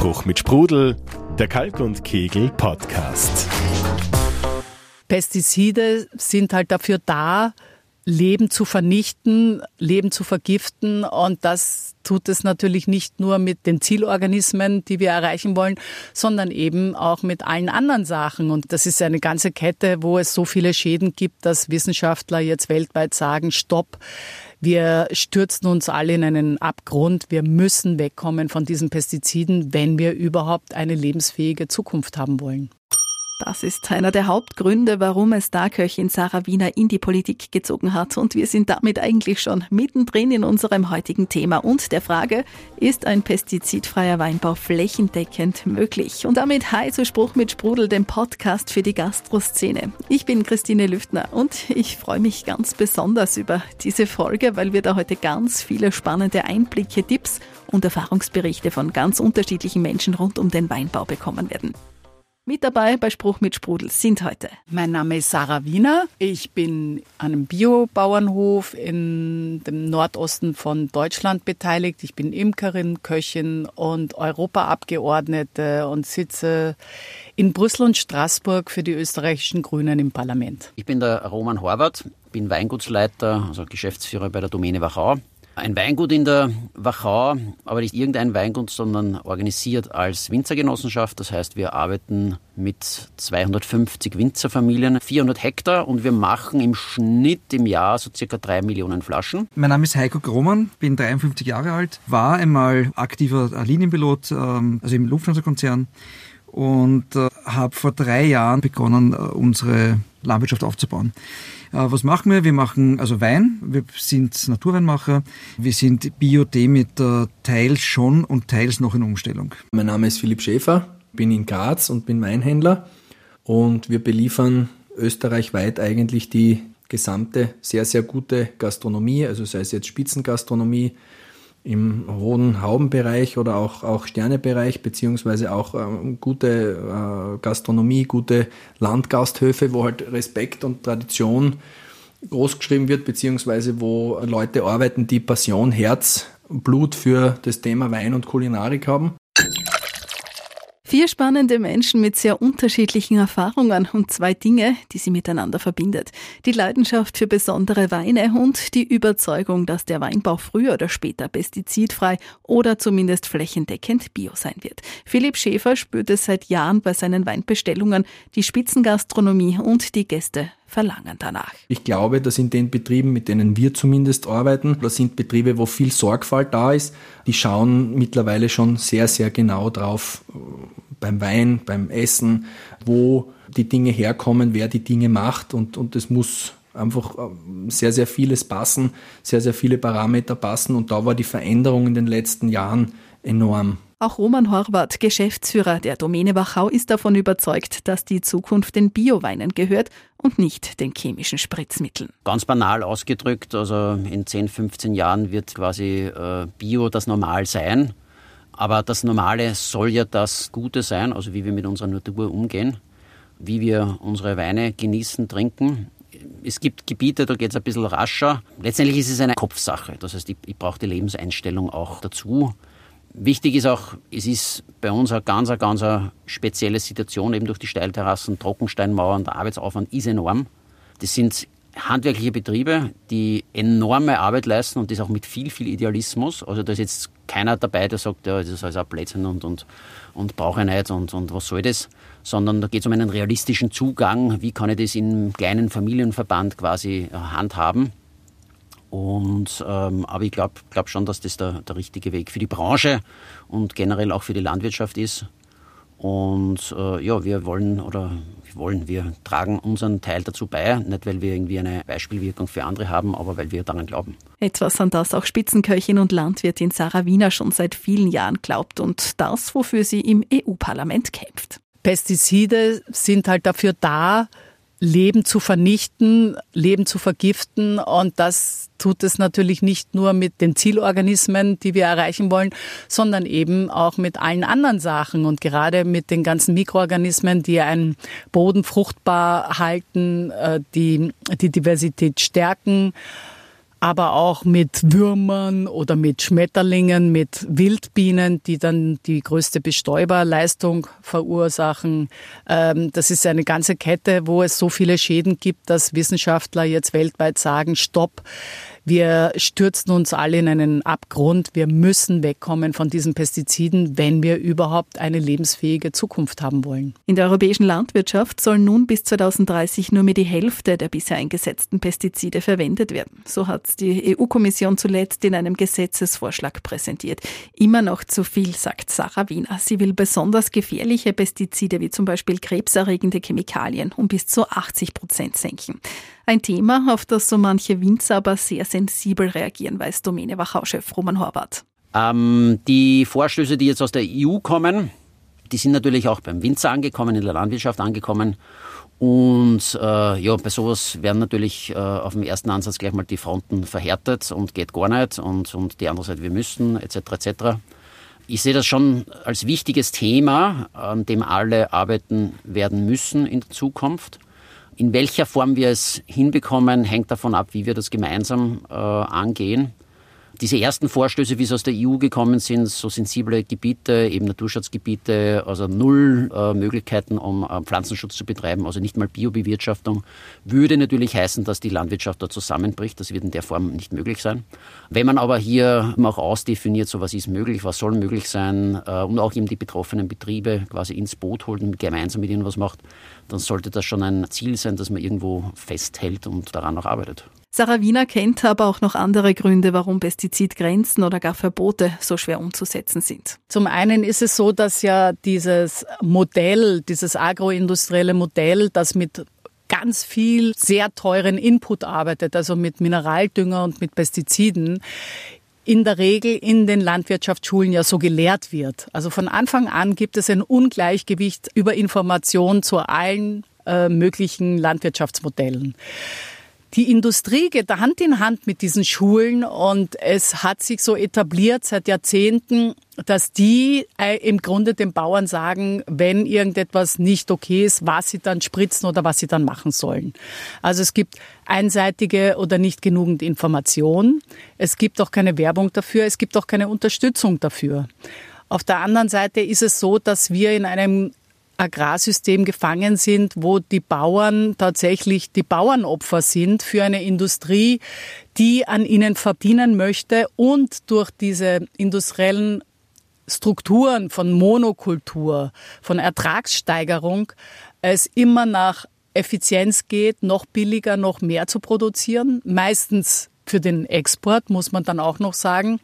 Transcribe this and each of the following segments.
Spruch mit Sprudel, der Kalk und Kegel Podcast. Pestizide sind halt dafür da, Leben zu vernichten, Leben zu vergiften. Und das tut es natürlich nicht nur mit den Zielorganismen, die wir erreichen wollen, sondern eben auch mit allen anderen Sachen. Und das ist eine ganze Kette, wo es so viele Schäden gibt, dass Wissenschaftler jetzt weltweit sagen, stopp, wir stürzen uns alle in einen Abgrund. Wir müssen wegkommen von diesen Pestiziden, wenn wir überhaupt eine lebensfähige Zukunft haben wollen. Das ist einer der Hauptgründe, warum es Starköchin Sarah Wiener in die Politik gezogen hat. Und wir sind damit eigentlich schon mittendrin in unserem heutigen Thema und der Frage, ist ein pestizidfreier Weinbau flächendeckend möglich? Und damit Hi zu Spruch mit Sprudel, dem Podcast für die Gastroszene. Ich bin Christine Lüftner und ich freue mich ganz besonders über diese Folge, weil wir da heute ganz viele spannende Einblicke, Tipps und Erfahrungsberichte von ganz unterschiedlichen Menschen rund um den Weinbau bekommen werden. Mit dabei bei Spruch mit Sprudel sind heute. Mein Name ist Sarah Wiener. Ich bin an einem Biobauernhof in dem Nordosten von Deutschland beteiligt. Ich bin Imkerin, Köchin und Europaabgeordnete und sitze in Brüssel und Straßburg für die österreichischen Grünen im Parlament. Ich bin der Roman Horvath, bin Weingutsleiter, also Geschäftsführer bei der Domäne Wachau ein Weingut in der Wachau, aber nicht irgendein Weingut, sondern organisiert als Winzergenossenschaft. Das heißt, wir arbeiten mit 250 Winzerfamilien, 400 Hektar und wir machen im Schnitt im Jahr so circa drei Millionen Flaschen. Mein Name ist Heiko Grohmann, bin 53 Jahre alt, war einmal aktiver Linienpilot, ähm, also im Lufthansa-Konzern und äh, habe vor drei Jahren begonnen, äh, unsere Landwirtschaft aufzubauen. Äh, was machen wir? Wir machen also Wein, wir sind Naturweinmacher, wir sind Bio-Demeter teils schon und teils noch in Umstellung. Mein Name ist Philipp Schäfer, bin in Graz und bin Weinhändler und wir beliefern österreichweit eigentlich die gesamte sehr, sehr gute Gastronomie, also sei es jetzt Spitzengastronomie, im hohen Haubenbereich oder auch, auch Sternebereich, beziehungsweise auch ähm, gute äh, Gastronomie, gute Landgasthöfe, wo halt Respekt und Tradition großgeschrieben wird, beziehungsweise wo Leute arbeiten, die Passion, Herz, Blut für das Thema Wein und Kulinarik haben. Vier spannende Menschen mit sehr unterschiedlichen Erfahrungen und zwei Dinge, die sie miteinander verbindet. Die Leidenschaft für besondere Weine und die Überzeugung, dass der Weinbau früher oder später pestizidfrei oder zumindest flächendeckend bio sein wird. Philipp Schäfer spürt es seit Jahren bei seinen Weinbestellungen. Die Spitzengastronomie und die Gäste verlangen danach. Ich glaube, dass in den Betrieben, mit denen wir zumindest arbeiten, das sind Betriebe, wo viel Sorgfalt da ist. Die schauen mittlerweile schon sehr, sehr genau drauf, beim Wein, beim Essen, wo die Dinge herkommen, wer die Dinge macht und, und es muss einfach ähm, sehr, sehr vieles passen, sehr, sehr viele Parameter passen und da war die Veränderung in den letzten Jahren enorm. Auch Roman Horvath, Geschäftsführer der Domäne Wachau, ist davon überzeugt, dass die Zukunft den Bioweinen gehört und nicht den chemischen Spritzmitteln. Ganz banal ausgedrückt, also in 10, 15 Jahren wird quasi äh, Bio das Normal sein. Aber das Normale soll ja das Gute sein, also wie wir mit unserer Natur umgehen, wie wir unsere Weine genießen, trinken. Es gibt Gebiete, da geht es ein bisschen rascher. Letztendlich ist es eine Kopfsache. Das heißt, ich, ich brauche die Lebenseinstellung auch dazu. Wichtig ist auch, es ist bei uns eine ganz, ganz eine spezielle Situation, eben durch die Steilterrassen, Trockensteinmauern, der Arbeitsaufwand ist enorm. Das sind handwerkliche Betriebe, die enorme Arbeit leisten und das auch mit viel, viel Idealismus. Also da ist jetzt keiner dabei, der sagt, ja, das ist alles ein Blödsinn und, und, und brauche ich nicht und, und was soll das, sondern da geht es um einen realistischen Zugang, wie kann ich das in kleinen Familienverband quasi äh, handhaben. Und, ähm, aber ich glaube glaub schon, dass das der, der richtige Weg für die Branche und generell auch für die Landwirtschaft ist. Und äh, ja, wir wollen oder wir wollen, wir tragen unseren Teil dazu bei, nicht weil wir irgendwie eine Beispielwirkung für andere haben, aber weil wir daran glauben. Etwas, an das auch Spitzenköchin und Landwirtin Sarah Wiener schon seit vielen Jahren glaubt und das, wofür sie im EU-Parlament kämpft. Pestizide sind halt dafür da, Leben zu vernichten, Leben zu vergiften. Und das tut es natürlich nicht nur mit den Zielorganismen, die wir erreichen wollen, sondern eben auch mit allen anderen Sachen und gerade mit den ganzen Mikroorganismen, die einen Boden fruchtbar halten, äh, die die Diversität stärken. Aber auch mit Würmern oder mit Schmetterlingen, mit Wildbienen, die dann die größte Bestäuberleistung verursachen. Ähm, das ist eine ganze Kette, wo es so viele Schäden gibt, dass Wissenschaftler jetzt weltweit sagen, stopp, wir stürzen uns alle in einen Abgrund. Wir müssen wegkommen von diesen Pestiziden, wenn wir überhaupt eine lebensfähige Zukunft haben wollen. In der europäischen Landwirtschaft soll nun bis 2030 nur mehr die Hälfte der bisher eingesetzten Pestizide verwendet werden. So hat die EU-Kommission zuletzt in einem Gesetzesvorschlag präsentiert. Immer noch zu viel, sagt Sarah Wiener. Sie will besonders gefährliche Pestizide wie zum Beispiel krebserregende Chemikalien um bis zu 80 Prozent senken. Ein Thema, auf das so manche Winzer aber sehr sensibel reagieren, weiß Domäne Wachau-Chef Roman Horvath. Ähm, die Vorstöße, die jetzt aus der EU kommen, die sind natürlich auch beim Winzer angekommen, in der Landwirtschaft angekommen. Und äh, ja, bei sowas werden natürlich äh, auf dem ersten Ansatz gleich mal die Fronten verhärtet und geht gar nicht und, und die andere Seite, wir müssen, etc. etc. Ich sehe das schon als wichtiges Thema, an dem alle arbeiten werden müssen in der Zukunft. In welcher Form wir es hinbekommen, hängt davon ab, wie wir das gemeinsam äh, angehen. Diese ersten Vorstöße, wie sie aus der EU gekommen sind, so sensible Gebiete, eben Naturschutzgebiete, also null äh, Möglichkeiten, um äh, Pflanzenschutz zu betreiben, also nicht mal Biobewirtschaftung, würde natürlich heißen, dass die Landwirtschaft dort zusammenbricht. Das wird in der Form nicht möglich sein. Wenn man aber hier auch ausdefiniert, so was ist möglich, was soll möglich sein äh, und auch eben die betroffenen Betriebe quasi ins Boot holt und gemeinsam mit ihnen was macht, dann sollte das schon ein Ziel sein, dass man irgendwo festhält und daran auch arbeitet. Sarah Wiener kennt aber auch noch andere Gründe, warum Pestizidgrenzen oder gar Verbote so schwer umzusetzen sind. Zum einen ist es so, dass ja dieses Modell, dieses agroindustrielle Modell, das mit ganz viel sehr teuren Input arbeitet, also mit Mineraldünger und mit Pestiziden, in der Regel in den Landwirtschaftsschulen ja so gelehrt wird. Also von Anfang an gibt es ein Ungleichgewicht über Information zu allen äh, möglichen Landwirtschaftsmodellen. Die Industrie geht Hand in Hand mit diesen Schulen und es hat sich so etabliert seit Jahrzehnten, dass die äh, im Grunde den Bauern sagen, wenn irgendetwas nicht okay ist, was sie dann spritzen oder was sie dann machen sollen. Also es gibt einseitige oder nicht genügend Information. Es gibt auch keine Werbung dafür. Es gibt auch keine Unterstützung dafür. Auf der anderen Seite ist es so, dass wir in einem Agrarsystem gefangen sind, wo die Bauern tatsächlich die Bauernopfer sind für eine Industrie, die an ihnen verdienen möchte und durch diese industriellen Strukturen von Monokultur, von Ertragssteigerung es immer nach Effizienz geht, noch billiger, noch mehr zu produzieren, meistens für den Export, muss man dann auch noch sagen.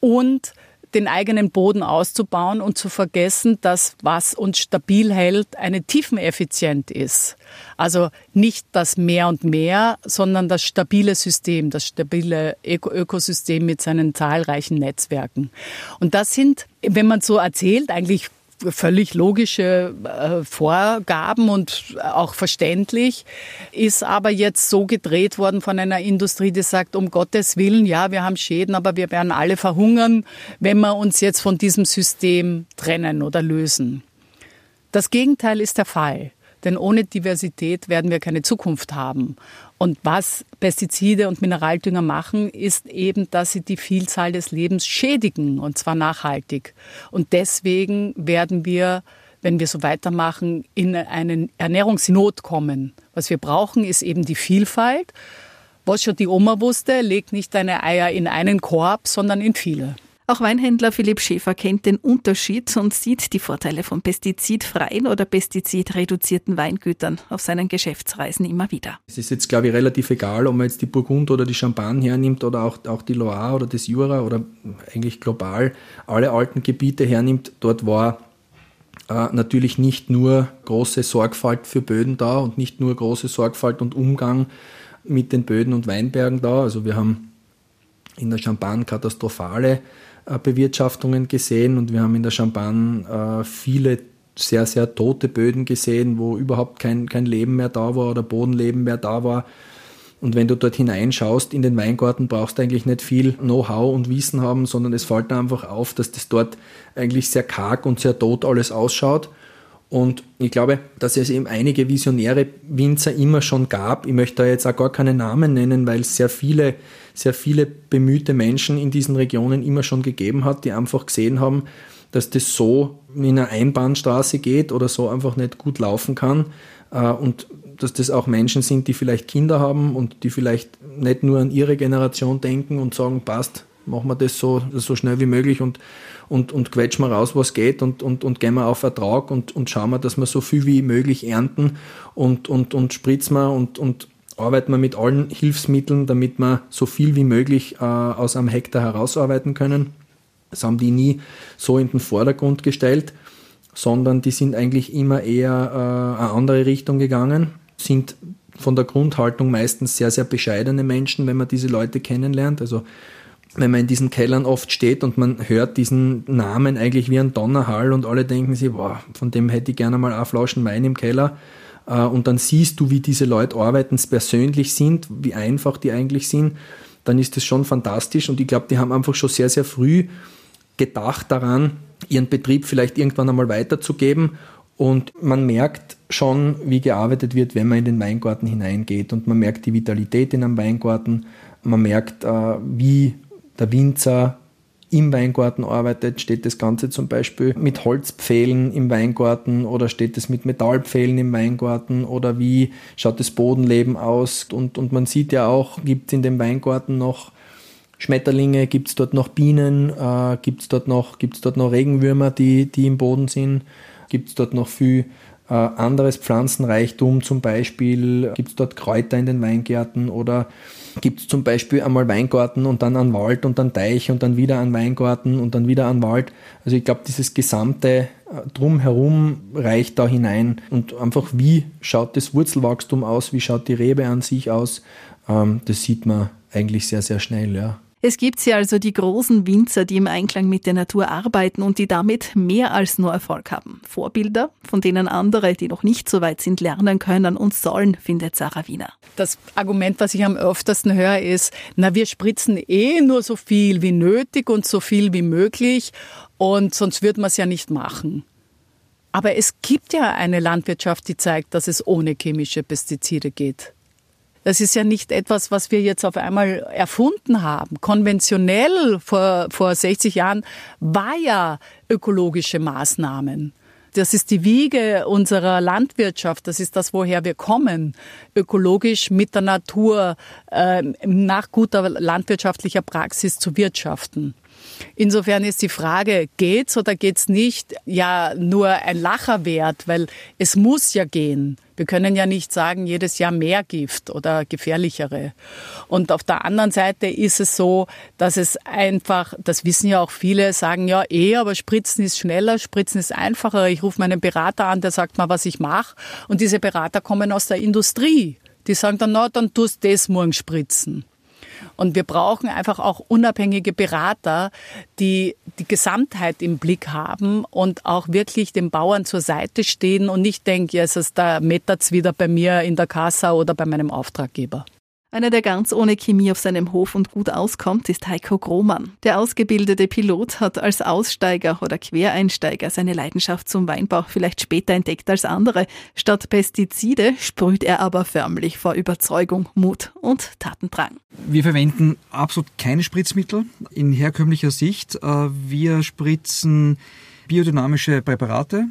Und den eigenen Boden auszubauen und zu vergessen, dass was uns stabil hält, eine Tiefeneffizient ist. Also nicht das Mehr und Mehr, sondern das stabile System, das stabile Ökosystem mit seinen zahlreichen Netzwerken. Und das sind, wenn man so erzählt, eigentlich völlig logische äh, Vorgaben und auch verständlich, ist aber jetzt so gedreht worden von einer Industrie, die sagt, um Gottes Willen, ja, wir haben Schäden, aber wir werden alle verhungern, wenn wir uns jetzt von diesem System trennen oder lösen. Das Gegenteil ist der Fall. Denn ohne Diversität werden wir keine Zukunft haben. Und was Pestizide und Mineraldünger machen, ist eben, dass sie die Vielzahl des Lebens schädigen, und zwar nachhaltig. Und deswegen werden wir, wenn wir so weitermachen, in eine Ernährungsnot kommen. Was wir brauchen, ist eben die Vielfalt. Was schon die Oma wusste, legt nicht deine Eier in einen Korb, sondern in viele. Auch Weinhändler Philipp Schäfer kennt den Unterschied und sieht die Vorteile von pestizidfreien oder pestizidreduzierten Weingütern auf seinen Geschäftsreisen immer wieder. Es ist jetzt, glaube ich, relativ egal, ob man jetzt die Burgund oder die Champagne hernimmt oder auch, auch die Loire oder das Jura oder eigentlich global alle alten Gebiete hernimmt. Dort war äh, natürlich nicht nur große Sorgfalt für Böden da und nicht nur große Sorgfalt und Umgang mit den Böden und Weinbergen da. Also wir haben in der Champagne katastrophale Bewirtschaftungen gesehen und wir haben in der Champagne äh, viele sehr, sehr tote Böden gesehen, wo überhaupt kein, kein Leben mehr da war oder Bodenleben mehr da war. Und wenn du dort hineinschaust in den Weingarten, brauchst du eigentlich nicht viel Know-how und Wissen haben, sondern es fällt einfach auf, dass das dort eigentlich sehr karg und sehr tot alles ausschaut. Und ich glaube, dass es eben einige visionäre Winzer immer schon gab. Ich möchte da jetzt auch gar keine Namen nennen, weil es sehr viele, sehr viele bemühte Menschen in diesen Regionen immer schon gegeben hat, die einfach gesehen haben, dass das so in einer Einbahnstraße geht oder so einfach nicht gut laufen kann. Äh, und dass das auch Menschen sind, die vielleicht Kinder haben und die vielleicht nicht nur an ihre Generation denken und sagen, passt, machen wir das so, so schnell wie möglich und, und, und quetschen wir raus, was geht und, und, und gehen wir auf Ertrag und, und schauen wir, dass wir so viel wie möglich ernten und, und, und spritzen wir und, und arbeiten wir mit allen Hilfsmitteln, damit wir so viel wie möglich äh, aus einem Hektar herausarbeiten können. Das haben die nie so in den Vordergrund gestellt, sondern die sind eigentlich immer eher äh, eine andere Richtung gegangen, sind von der Grundhaltung meistens sehr, sehr bescheidene Menschen, wenn man diese Leute kennenlernt. Also wenn man in diesen Kellern oft steht und man hört diesen Namen eigentlich wie ein Donnerhall und alle denken sich, boah, von dem hätte ich gerne mal eine Flaschen Wein im Keller. Äh, und dann siehst du, wie diese Leute arbeiten, persönlich sind, wie einfach die eigentlich sind, dann ist das schon fantastisch. Und ich glaube, die haben einfach schon sehr, sehr früh gedacht daran, ihren Betrieb vielleicht irgendwann einmal weiterzugeben. Und man merkt schon, wie gearbeitet wird, wenn man in den Weingarten hineingeht. Und man merkt die Vitalität in einem Weingarten. Man merkt, äh, wie der Winzer im Weingarten arbeitet, steht das Ganze zum Beispiel mit Holzpfählen im Weingarten oder steht es mit Metallpfählen im Weingarten oder wie schaut das Bodenleben aus? Und, und man sieht ja auch, gibt es in dem Weingarten noch Schmetterlinge, gibt es dort noch Bienen, äh, gibt es dort, noch, dort noch Regenwürmer, die, die im Boden sind, gibt es dort noch viel äh, anderes Pflanzenreichtum, zum Beispiel gibt es dort Kräuter in den Weingärten oder gibt es zum Beispiel einmal Weingarten und dann einen Wald und dann Teich und dann wieder einen Weingarten und dann wieder einen Wald. Also ich glaube, dieses gesamte äh, Drumherum reicht da hinein und einfach wie schaut das Wurzelwachstum aus, wie schaut die Rebe an sich aus, ähm, das sieht man eigentlich sehr, sehr schnell, ja. Es gibt hier also die großen Winzer, die im Einklang mit der Natur arbeiten und die damit mehr als nur Erfolg haben. Vorbilder, von denen andere, die noch nicht so weit sind, lernen können und sollen, findet Sarah Wiener. Das Argument, was ich am öftersten höre, ist, na, wir spritzen eh nur so viel wie nötig und so viel wie möglich und sonst würde man es ja nicht machen. Aber es gibt ja eine Landwirtschaft, die zeigt, dass es ohne chemische Pestizide geht. Das ist ja nicht etwas, was wir jetzt auf einmal erfunden haben. Konventionell vor, vor 60 Jahren war ja ökologische Maßnahmen. Das ist die Wiege unserer Landwirtschaft. Das ist das, woher wir kommen. Ökologisch mit der Natur, äh, nach guter landwirtschaftlicher Praxis zu wirtschaften. Insofern ist die Frage, geht's oder geht's nicht, ja nur ein Lacher wert, weil es muss ja gehen. Wir können ja nicht sagen, jedes Jahr mehr Gift oder gefährlichere. Und auf der anderen Seite ist es so, dass es einfach, das wissen ja auch viele, sagen ja eh, aber Spritzen ist schneller, Spritzen ist einfacher. Ich rufe meinen Berater an, der sagt mal, was ich mache. Und diese Berater kommen aus der Industrie. Die sagen dann, na, dann tust du das morgen spritzen. Und wir brauchen einfach auch unabhängige Berater, die die Gesamtheit im Blick haben und auch wirklich den Bauern zur Seite stehen und nicht denken, es ist da mettert's wieder bei mir in der Kassa oder bei meinem Auftraggeber. Einer, der ganz ohne Chemie auf seinem Hof und gut auskommt, ist Heiko Grohmann. Der ausgebildete Pilot hat als Aussteiger oder Quereinsteiger seine Leidenschaft zum Weinbau vielleicht später entdeckt als andere. Statt Pestizide sprüht er aber förmlich vor Überzeugung, Mut und Tatendrang. Wir verwenden absolut keine Spritzmittel in herkömmlicher Sicht. Äh, wir spritzen biodynamische Präparate,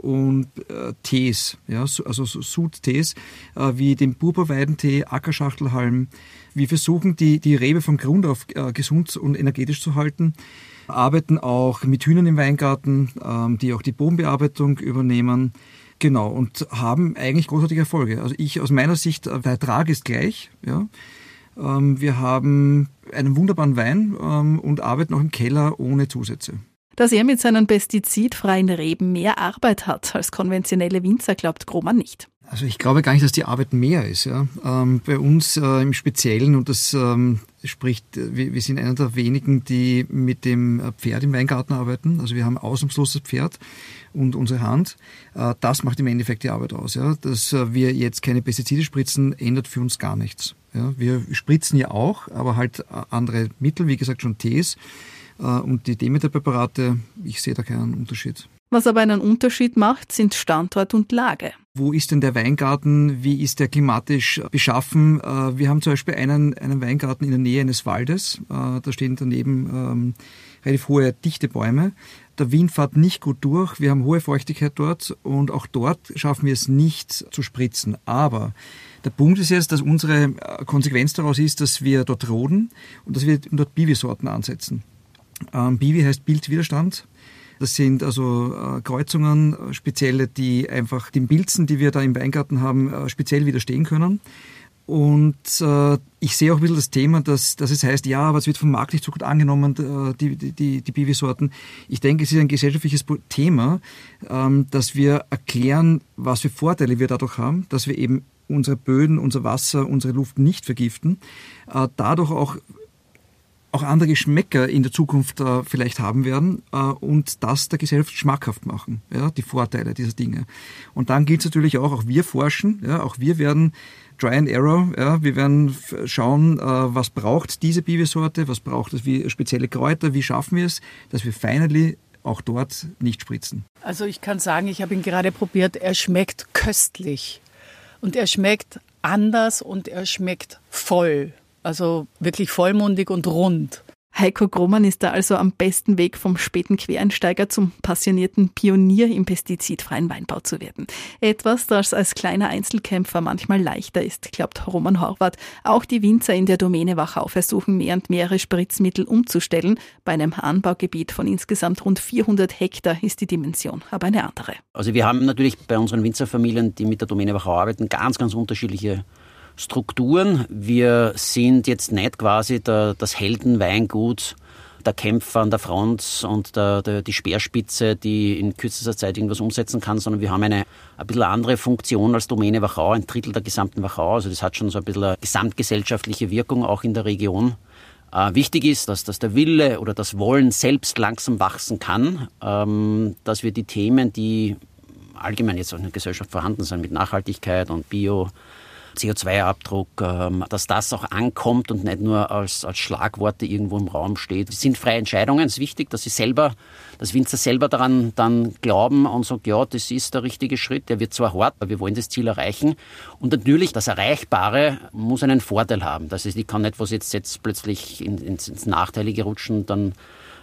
und äh, Tees, ja, also Sud-Tees, äh, wie den Purpurweidentee, Ackerschachtelhalm. Wir versuchen, die, die Rebe vom Grund auf äh, gesund und energetisch zu halten. Arbeiten auch mit Hühnern im Weingarten, ähm, die auch die Bodenbearbeitung übernehmen. Genau, und haben eigentlich großartige Erfolge. Also ich aus meiner Sicht, äh, der Ertrag ist gleich. Ja. Ähm, wir haben einen wunderbaren Wein ähm, und arbeiten auch im Keller ohne Zusätze. Dass er mit seinen pestizidfreien Reben mehr Arbeit hat als konventionelle Winzer, glaubt Grohmann nicht. Also ich glaube gar nicht, dass die Arbeit mehr ist. Ja. Ähm, bei uns äh, im Speziellen, und das ähm, spricht, wir, wir, sind einer der wenigen, die mit dem Pferd im Weingarten arbeiten. Also wir haben ausnahmslos Pferd und unsere Hand. Äh, das macht im Endeffekt die Arbeit aus. Ja. Dass äh, wir jetzt keine Pestizide spritzen, ändert für uns gar nichts. Ja. Wir spritzen ja auch, aber halt äh, andere Mittel, wie gesagt schon Tees. Äh, und die Demeter-Präparate, ich sehe da keinen Unterschied. Was aber einen Unterschied macht, sind Standort und Lage. Wo ist denn der Weingarten? Wie ist der klimatisch beschaffen? Äh, wir haben zum Beispiel einen, einen Weingarten in der Nähe eines Waldes. Äh, da stehen daneben ähm, relativ hohe, dichte Bäume. Der Wind fährt nicht gut durch. Wir haben hohe Feuchtigkeit dort und auch dort schaffen wir es nicht zu spritzen. Aber der Punkt ist jetzt, dass unsere Konsequenz daraus ist, dass wir dort roden und dass wir dort Biwi-Sorten ansetzen. Ähm, Biwi heißt Bildwiderstand. Das sind also äh, Kreuzungen, äh, spezielle, die einfach den Pilzen, die wir da im Weingarten haben, äh, speziell widerstehen können. Und äh, ich sehe auch ein bisschen das Thema, dass, dass es heißt, ja, aber es wird vom Markt nicht so gut angenommen, äh, die, die, die Biwi-Sorten. Ich denke, es ist ein gesellschaftliches Thema, ähm, dass wir erklären, was für Vorteile wir dadurch haben, dass wir eben unsere Böden, unser Wasser, unsere Luft nicht vergiften, äh, dadurch auch auch andere Geschmäcker in der Zukunft äh, vielleicht haben werden äh, und das der Gesellschaft schmackhaft machen, ja, die Vorteile dieser Dinge. Und dann gilt es natürlich auch, auch wir forschen, ja, auch wir werden Try and Error, ja, wir werden schauen, äh, was braucht diese Bibesorte, was braucht es, wie spezielle Kräuter, wie schaffen wir es, dass wir finally auch dort nicht spritzen. Also ich kann sagen, ich habe ihn gerade probiert, er schmeckt köstlich und er schmeckt anders und er schmeckt voll. Also wirklich vollmundig und rund. Heiko Grohmann ist da also am besten Weg vom späten Quereinsteiger zum passionierten Pionier im pestizidfreien Weinbau zu werden. Etwas, das als kleiner Einzelkämpfer manchmal leichter ist, glaubt Roman Horvath. Auch die Winzer in der Domäne Wachau versuchen mehr und mehrere Spritzmittel umzustellen. Bei einem Anbaugebiet von insgesamt rund 400 Hektar ist die Dimension aber eine andere. Also wir haben natürlich bei unseren Winzerfamilien, die mit der Domäne Wachau arbeiten, ganz, ganz unterschiedliche Strukturen. Wir sind jetzt nicht quasi der, das Heldenweingut, der Kämpfer an der Front und der, der, die Speerspitze, die in kürzester Zeit irgendwas umsetzen kann, sondern wir haben eine ein bisschen andere Funktion als Domäne Wachau, ein Drittel der gesamten Wachau. Also das hat schon so ein bisschen eine gesamtgesellschaftliche Wirkung auch in der Region. Äh, wichtig ist, dass, dass der Wille oder das Wollen selbst langsam wachsen kann, ähm, dass wir die Themen, die allgemein jetzt auch in der Gesellschaft vorhanden sind, mit Nachhaltigkeit und Bio, CO2-Abdruck, ähm, dass das auch ankommt und nicht nur als, als Schlagworte irgendwo im Raum steht. Es sind freie Entscheidungen, es ist wichtig, dass sie selber, dass Winzer selber daran dann glauben und sagen, ja, das ist der richtige Schritt, der wird zwar hart, aber wir wollen das Ziel erreichen. Und natürlich, das Erreichbare muss einen Vorteil haben. Das heißt, ich kann nicht was jetzt, jetzt plötzlich ins, ins Nachteilige rutschen, dann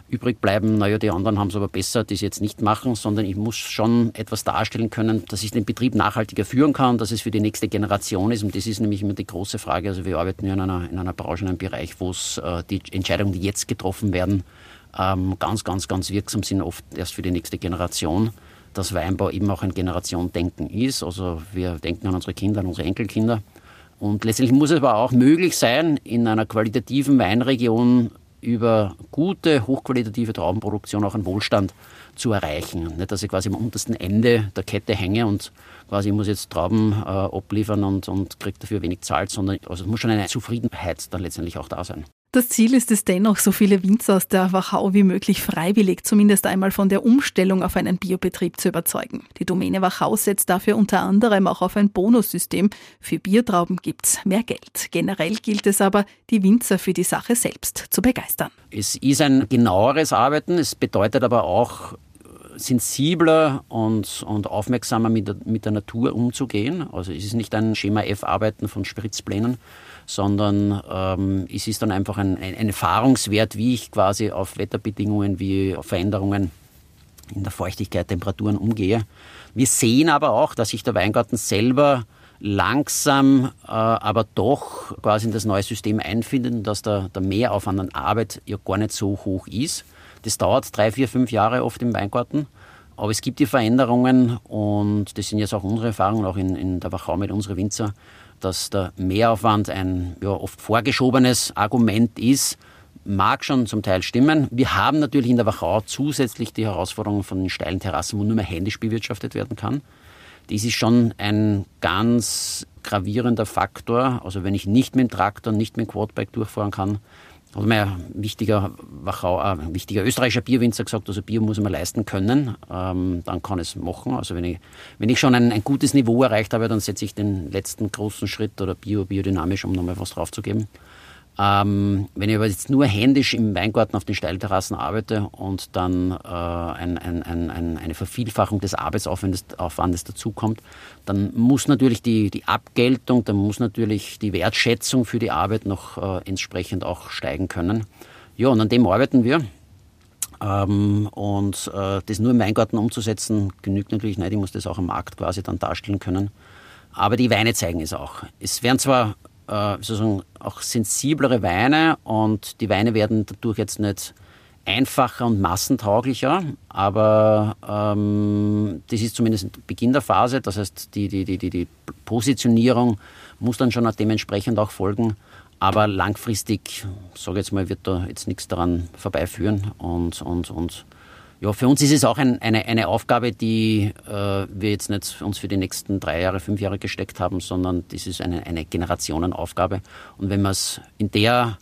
übrig bleiben, naja, die anderen haben es aber besser, die es jetzt nicht machen, sondern ich muss schon etwas darstellen können, dass ich den Betrieb nachhaltiger führen kann, dass es für die nächste Generation ist. Und das ist nämlich immer die große Frage. Also wir arbeiten ja in einer, in einer Branche, in einem Bereich, wo es äh, die Entscheidungen, die jetzt getroffen werden, ähm, ganz, ganz, ganz wirksam sind, oft erst für die nächste Generation. Dass Weinbau eben auch ein Generationendenken ist. Also wir denken an unsere Kinder, an unsere Enkelkinder. Und letztendlich muss es aber auch möglich sein, in einer qualitativen Weinregion über gute, hochqualitative Traubenproduktion auch einen Wohlstand zu erreichen. Nicht, dass ich quasi am untersten Ende der Kette hänge und quasi ich muss jetzt Trauben äh, abliefern und, und kriege dafür wenig zahlt, sondern also es muss schon eine Zufriedenheit dann letztendlich auch da sein. Das Ziel ist es dennoch, so viele Winzer aus der Wachau wie möglich freiwillig zumindest einmal von der Umstellung auf einen Biobetrieb zu überzeugen. Die Domäne Wachau setzt dafür unter anderem auch auf ein Bonussystem. Für Biertrauben gibt's mehr Geld. Generell gilt es aber, die Winzer für die Sache selbst zu begeistern. Es ist ein genaueres Arbeiten, es bedeutet aber auch sensibler und, und aufmerksamer mit der, mit der Natur umzugehen. Also es ist nicht ein Schema F-Arbeiten von Spritzplänen, sondern ähm, es ist dann einfach ein, ein Erfahrungswert, wie ich quasi auf Wetterbedingungen, wie auf Veränderungen in der Feuchtigkeit, Temperaturen umgehe. Wir sehen aber auch, dass sich der Weingarten selber langsam, äh, aber doch quasi in das neue System einfindet und dass der, der Mehraufwand an Arbeit ja gar nicht so hoch ist. Das dauert drei, vier, fünf Jahre oft im Weingarten. Aber es gibt die Veränderungen und das sind jetzt auch unsere Erfahrungen, auch in, in der Wachau mit unseren Winzer, dass der Mehraufwand ein ja, oft vorgeschobenes Argument ist, mag schon zum Teil stimmen. Wir haben natürlich in der Wachau zusätzlich die Herausforderung von den steilen Terrassen, wo nur mehr händisch bewirtschaftet werden kann. Dies ist schon ein ganz gravierender Faktor. Also wenn ich nicht mit dem Traktor, nicht mit dem Quadbike durchfahren kann, hat mir ein wichtiger, Wachau, äh, ein wichtiger österreichischer Bierwinzer gesagt, also Bier muss man leisten können, ähm, dann kann es machen. Also wenn ich, wenn ich schon ein, ein, gutes Niveau erreicht habe, dann setze ich den letzten großen Schritt oder Bio, biodynamisch, um nochmal was draufzugeben. Ähm, wenn ich aber jetzt nur händisch im Weingarten auf den Steilterrassen arbeite und dann äh, ein, ein, ein, eine Vervielfachung des Arbeitsaufwandes Aufwandes dazukommt, dann muss natürlich die, die Abgeltung, dann muss natürlich die Wertschätzung für die Arbeit noch äh, entsprechend auch steigen können. Ja, und an dem arbeiten wir. Ähm, und äh, das nur im Weingarten umzusetzen, genügt natürlich nicht. Ich muss das auch am Markt quasi dann darstellen können. Aber die Weine zeigen es auch. Es werden zwar äh, sozusagen auch sensiblere Weine und die Weine werden dadurch jetzt nicht einfacher und massentauglicher, aber ähm, das ist zumindest Beginn der Phase. Das heißt, die, die, die, die Positionierung muss dann schon dementsprechend auch folgen. Aber langfristig, sage ich jetzt mal, wird da jetzt nichts daran vorbeiführen. Und, und, und ja, für uns ist es auch ein, eine, eine Aufgabe, die äh, wir jetzt nicht uns für die nächsten drei Jahre, fünf Jahre gesteckt haben, sondern das ist eine, eine Generationenaufgabe. Und wenn wir es in der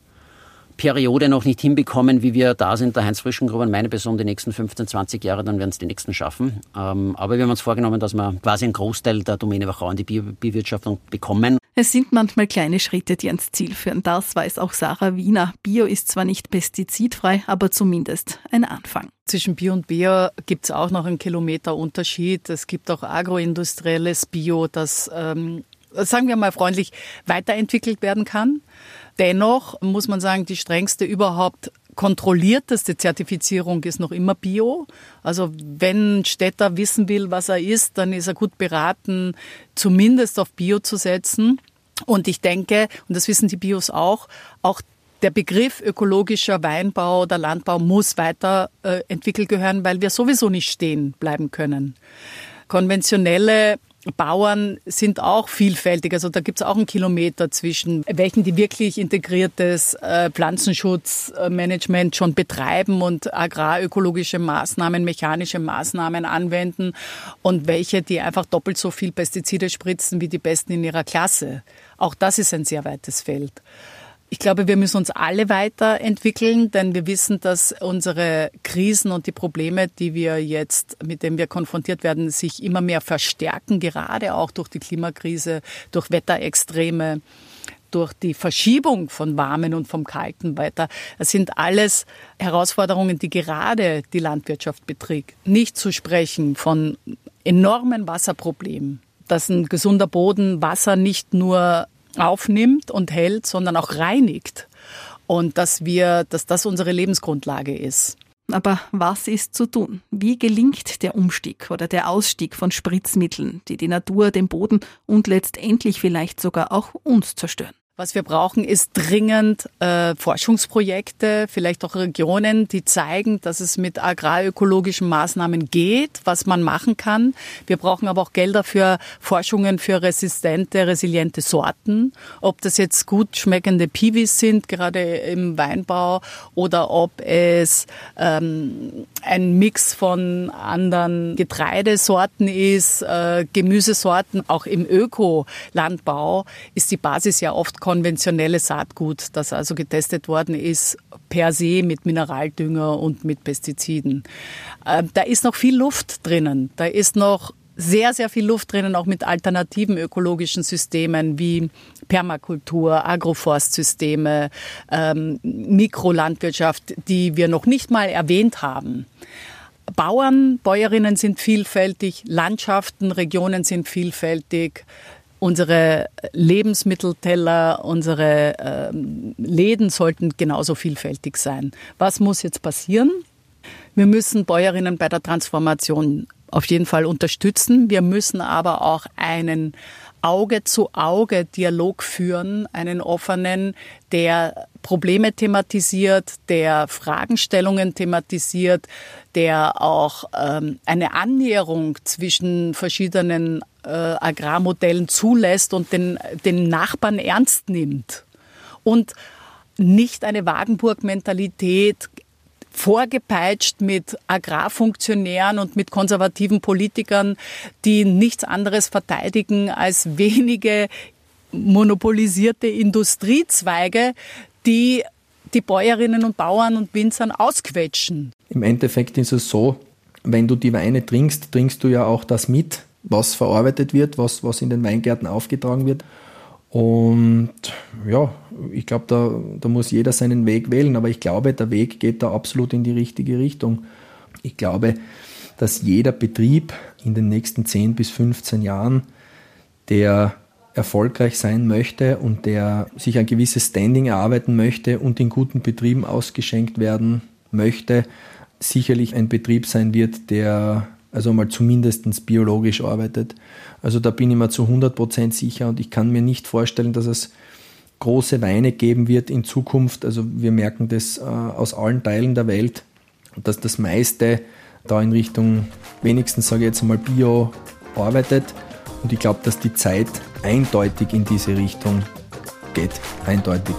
Periode noch nicht hinbekommen, wie wir da sind, der Heinz Frischengruber und meine Person, die nächsten 15, 20 Jahre, dann werden es die nächsten schaffen. Ähm, aber wir haben uns vorgenommen, dass wir quasi einen Großteil der Domäne Wachau in die Biobewirtschaftung bekommen. Es sind manchmal kleine Schritte, die ans Ziel führen. Das weiß auch Sarah Wiener. Bio ist zwar nicht pestizidfrei, aber zumindest ein Anfang. Zwischen Bio und Bio gibt es auch noch einen Kilometer Unterschied. Es gibt auch agroindustrielles Bio, das, ähm, sagen wir mal freundlich, weiterentwickelt werden kann. Dennoch muss man sagen, die strengste überhaupt kontrollierteste Zertifizierung ist noch immer Bio. Also wenn Städter wissen will, was er isst, dann ist er gut beraten, zumindest auf Bio zu setzen. Und ich denke, und das wissen die Bios auch, auch der Begriff ökologischer Weinbau oder Landbau muss weiter äh, entwickelt gehören, weil wir sowieso nicht stehen bleiben können. Konventionelle Bauern sind auch vielfältig. Also da gibt es auch einen Kilometer zwischen welchen, die wirklich integriertes äh, Pflanzenschutzmanagement schon betreiben und agrarökologische Maßnahmen, mechanische Maßnahmen anwenden und welche, die einfach doppelt so viel Pestizide spritzen wie die Besten in ihrer Klasse. Auch das ist ein sehr weites Feld. Ich glaube, wir müssen uns alle weiterentwickeln, denn wir wissen, dass unsere Krisen und die Probleme, die wir jetzt, mit denen wir konfrontiert werden, sich immer mehr verstärken, gerade auch durch die Klimakrise, durch Wetterextreme durch die Verschiebung von warmen und vom kalten weiter. Das sind alles Herausforderungen, die gerade die Landwirtschaft beträgt. Nicht zu sprechen von enormen Wasserproblemen, dass ein gesunder Boden Wasser nicht nur aufnimmt und hält, sondern auch reinigt. Und dass wir, dass das unsere Lebensgrundlage ist. Aber was ist zu tun? Wie gelingt der Umstieg oder der Ausstieg von Spritzmitteln, die die Natur, den Boden und letztendlich vielleicht sogar auch uns zerstören? Was wir brauchen, ist dringend äh, Forschungsprojekte, vielleicht auch Regionen, die zeigen, dass es mit agrarökologischen Maßnahmen geht, was man machen kann. Wir brauchen aber auch Gelder für Forschungen für resistente, resiliente Sorten. Ob das jetzt gut schmeckende Piwis sind, gerade im Weinbau, oder ob es ähm, ein Mix von anderen Getreidesorten ist, äh, Gemüsesorten. Auch im Ökolandbau ist die Basis ja oft konventionelles Saatgut, das also getestet worden ist, per se mit Mineraldünger und mit Pestiziden. Ähm, da ist noch viel Luft drinnen. Da ist noch sehr, sehr viel Luft drinnen, auch mit alternativen ökologischen Systemen wie Permakultur, Agroforstsysteme, ähm, Mikrolandwirtschaft, die wir noch nicht mal erwähnt haben. Bauern, Bäuerinnen sind vielfältig, Landschaften, Regionen sind vielfältig, unsere Lebensmittelteller, unsere äh, Läden sollten genauso vielfältig sein. Was muss jetzt passieren? Wir müssen Bäuerinnen bei der Transformation auf jeden Fall unterstützen. Wir müssen aber auch einen Auge-zu-Auge-Dialog führen, einen offenen, der Probleme thematisiert, der Fragestellungen thematisiert, der auch ähm, eine Annäherung zwischen verschiedenen äh, Agrarmodellen zulässt und den, den Nachbarn ernst nimmt. Und nicht eine Wagenburg-Mentalität vorgepeitscht mit Agrarfunktionären und mit konservativen Politikern, die nichts anderes verteidigen als wenige monopolisierte Industriezweige, die die Bäuerinnen und Bauern und Winzern ausquetschen. Im Endeffekt ist es so, wenn du die Weine trinkst, trinkst du ja auch das mit, was verarbeitet wird, was, was in den Weingärten aufgetragen wird. Und ja, ich glaube, da, da muss jeder seinen Weg wählen, aber ich glaube, der Weg geht da absolut in die richtige Richtung. Ich glaube, dass jeder Betrieb in den nächsten 10 bis 15 Jahren, der erfolgreich sein möchte und der sich ein gewisses Standing erarbeiten möchte und in guten Betrieben ausgeschenkt werden möchte, sicherlich ein Betrieb sein wird, der also mal zumindest biologisch arbeitet. Also da bin ich mir zu 100% sicher und ich kann mir nicht vorstellen, dass es große Weine geben wird in Zukunft. Also wir merken das äh, aus allen Teilen der Welt, dass das meiste da in Richtung wenigstens, sage ich jetzt mal, Bio arbeitet. Und ich glaube, dass die Zeit eindeutig in diese Richtung geht. Eindeutig.